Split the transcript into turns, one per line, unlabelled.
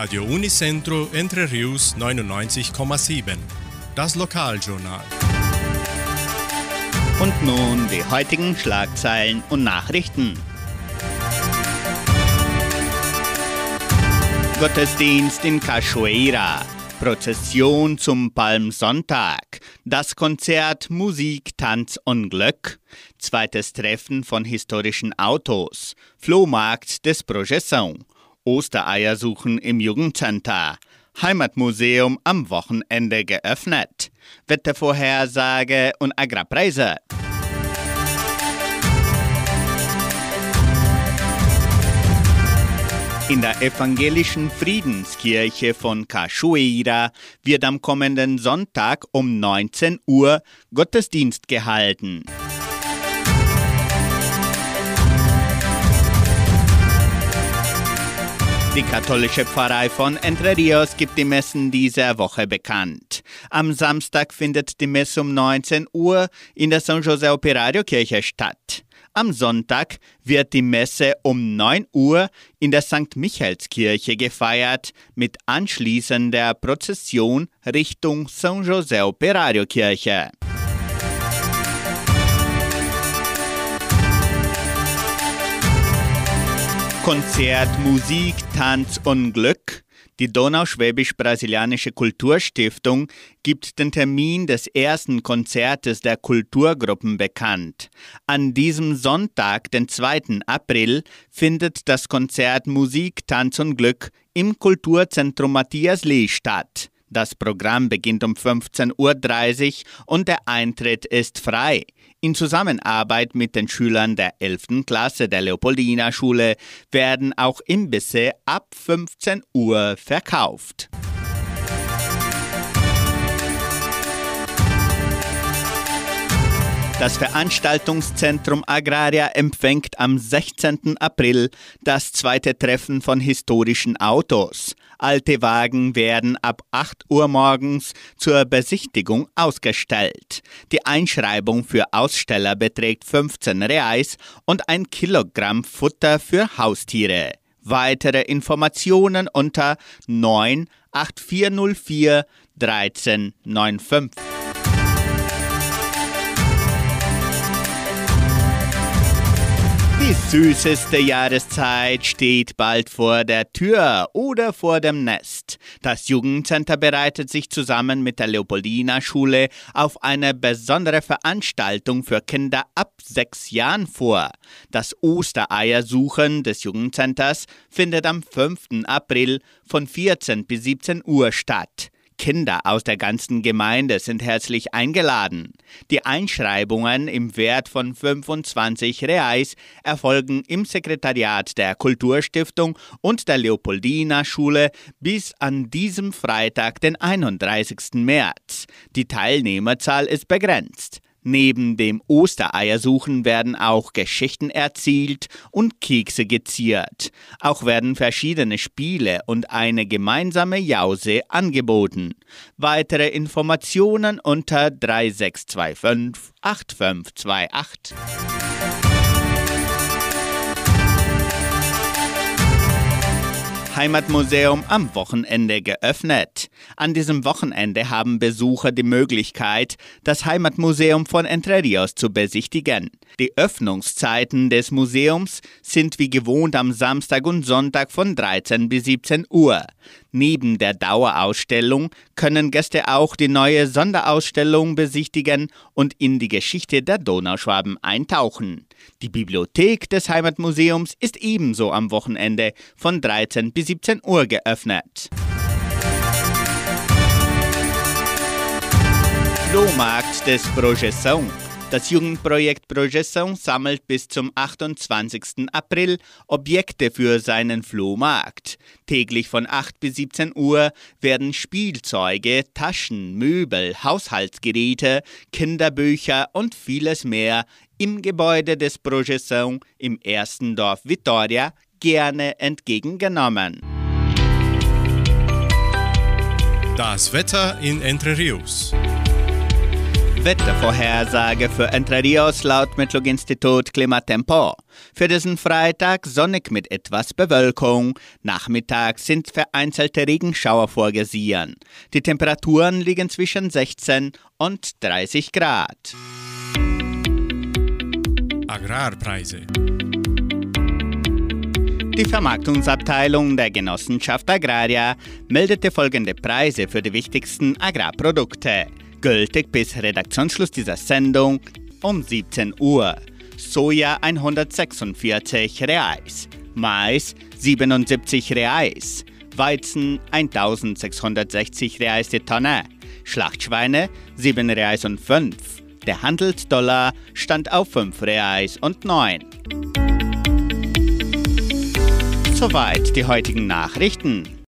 Radio Unicentro Entre Rius 99,7. Das Lokaljournal.
Und nun die heutigen Schlagzeilen und Nachrichten. Gottesdienst in Cachoeira. Prozession zum Palmsonntag. Das Konzert Musik, Tanz und Glück. Zweites Treffen von historischen Autos. Flohmarkt des Projeção. Ostereier suchen im Jugendcenter. Heimatmuseum am Wochenende geöffnet. Wettervorhersage und Agrarpreise. In der evangelischen Friedenskirche von Cachoeira wird am kommenden Sonntag um 19 Uhr Gottesdienst gehalten. Die katholische Pfarrei von Entre Rios gibt die Messen dieser Woche bekannt. Am Samstag findet die Messe um 19 Uhr in der San José Operario Kirche statt. Am Sonntag wird die Messe um 9 Uhr in der St. Michaelskirche gefeiert mit anschließender Prozession Richtung San José Operario Kirche. Konzert, Musik, Tanz und Glück. Die Donauschwäbisch-Brasilianische Kulturstiftung gibt den Termin des ersten Konzertes der Kulturgruppen bekannt. An diesem Sonntag, den 2. April, findet das Konzert Musik, Tanz und Glück im Kulturzentrum Matthias Lee statt. Das Programm beginnt um 15.30 Uhr und der Eintritt ist frei. In Zusammenarbeit mit den Schülern der 11. Klasse der Leopoldina Schule werden auch Imbisse ab 15 Uhr verkauft. Das Veranstaltungszentrum Agraria empfängt am 16. April das zweite Treffen von historischen Autos. Alte Wagen werden ab 8 Uhr morgens zur Besichtigung ausgestellt. Die Einschreibung für Aussteller beträgt 15 Reais und ein Kilogramm Futter für Haustiere. Weitere Informationen unter 98404 1395. Die süßeste Jahreszeit steht bald vor der Tür oder vor dem Nest. Das Jugendcenter bereitet sich zusammen mit der Leopoldina Schule auf eine besondere Veranstaltung für Kinder ab sechs Jahren vor. Das Ostereiersuchen des Jugendcenters findet am 5. April von 14 bis 17 Uhr statt. Kinder aus der ganzen Gemeinde sind herzlich eingeladen. Die Einschreibungen im Wert von 25 Reais erfolgen im Sekretariat der Kulturstiftung und der Leopoldina Schule bis an diesem Freitag, den 31. März. Die Teilnehmerzahl ist begrenzt. Neben dem Ostereiersuchen werden auch Geschichten erzählt und Kekse geziert. Auch werden verschiedene Spiele und eine gemeinsame Jause angeboten. Weitere Informationen unter 3625 8528. Heimatmuseum am Wochenende geöffnet. An diesem Wochenende haben Besucher die Möglichkeit, das Heimatmuseum von Entre Rios zu besichtigen. Die Öffnungszeiten des Museums sind wie gewohnt am Samstag und Sonntag von 13 bis 17 Uhr. Neben der Dauerausstellung können Gäste auch die neue Sonderausstellung besichtigen und in die Geschichte der Donauschwaben eintauchen. Die Bibliothek des Heimatmuseums ist ebenso am Wochenende von 13 bis 17 Uhr geöffnet. Flohmarkt des Projeção. Das Jugendprojekt Projeção sammelt bis zum 28. April Objekte für seinen Flohmarkt. Täglich von 8 bis 17 Uhr werden Spielzeuge, Taschen, Möbel, Haushaltsgeräte, Kinderbücher und vieles mehr im Gebäude des Projeção im ersten Dorf Vitoria gerne entgegengenommen.
Das Wetter in Entre Rios.
Wettervorhersage für Entre Rios laut Metlog-Institut Klimatempo. Für diesen Freitag sonnig mit etwas Bewölkung. Nachmittags sind vereinzelte Regenschauer vorgesehen. Die Temperaturen liegen zwischen 16 und 30 Grad.
Agrarpreise.
Die Vermarktungsabteilung der Genossenschaft Agraria meldete folgende Preise für die wichtigsten Agrarprodukte gültig bis Redaktionsschluss dieser Sendung um 17 Uhr. Soja 146 Reais, Mais 77 Reais, Weizen 1660 Reais die Tonne, Schlachtschweine 7 Reais und 5. Der Handelsdollar stand auf 5 Reais und 9. Soweit die heutigen Nachrichten.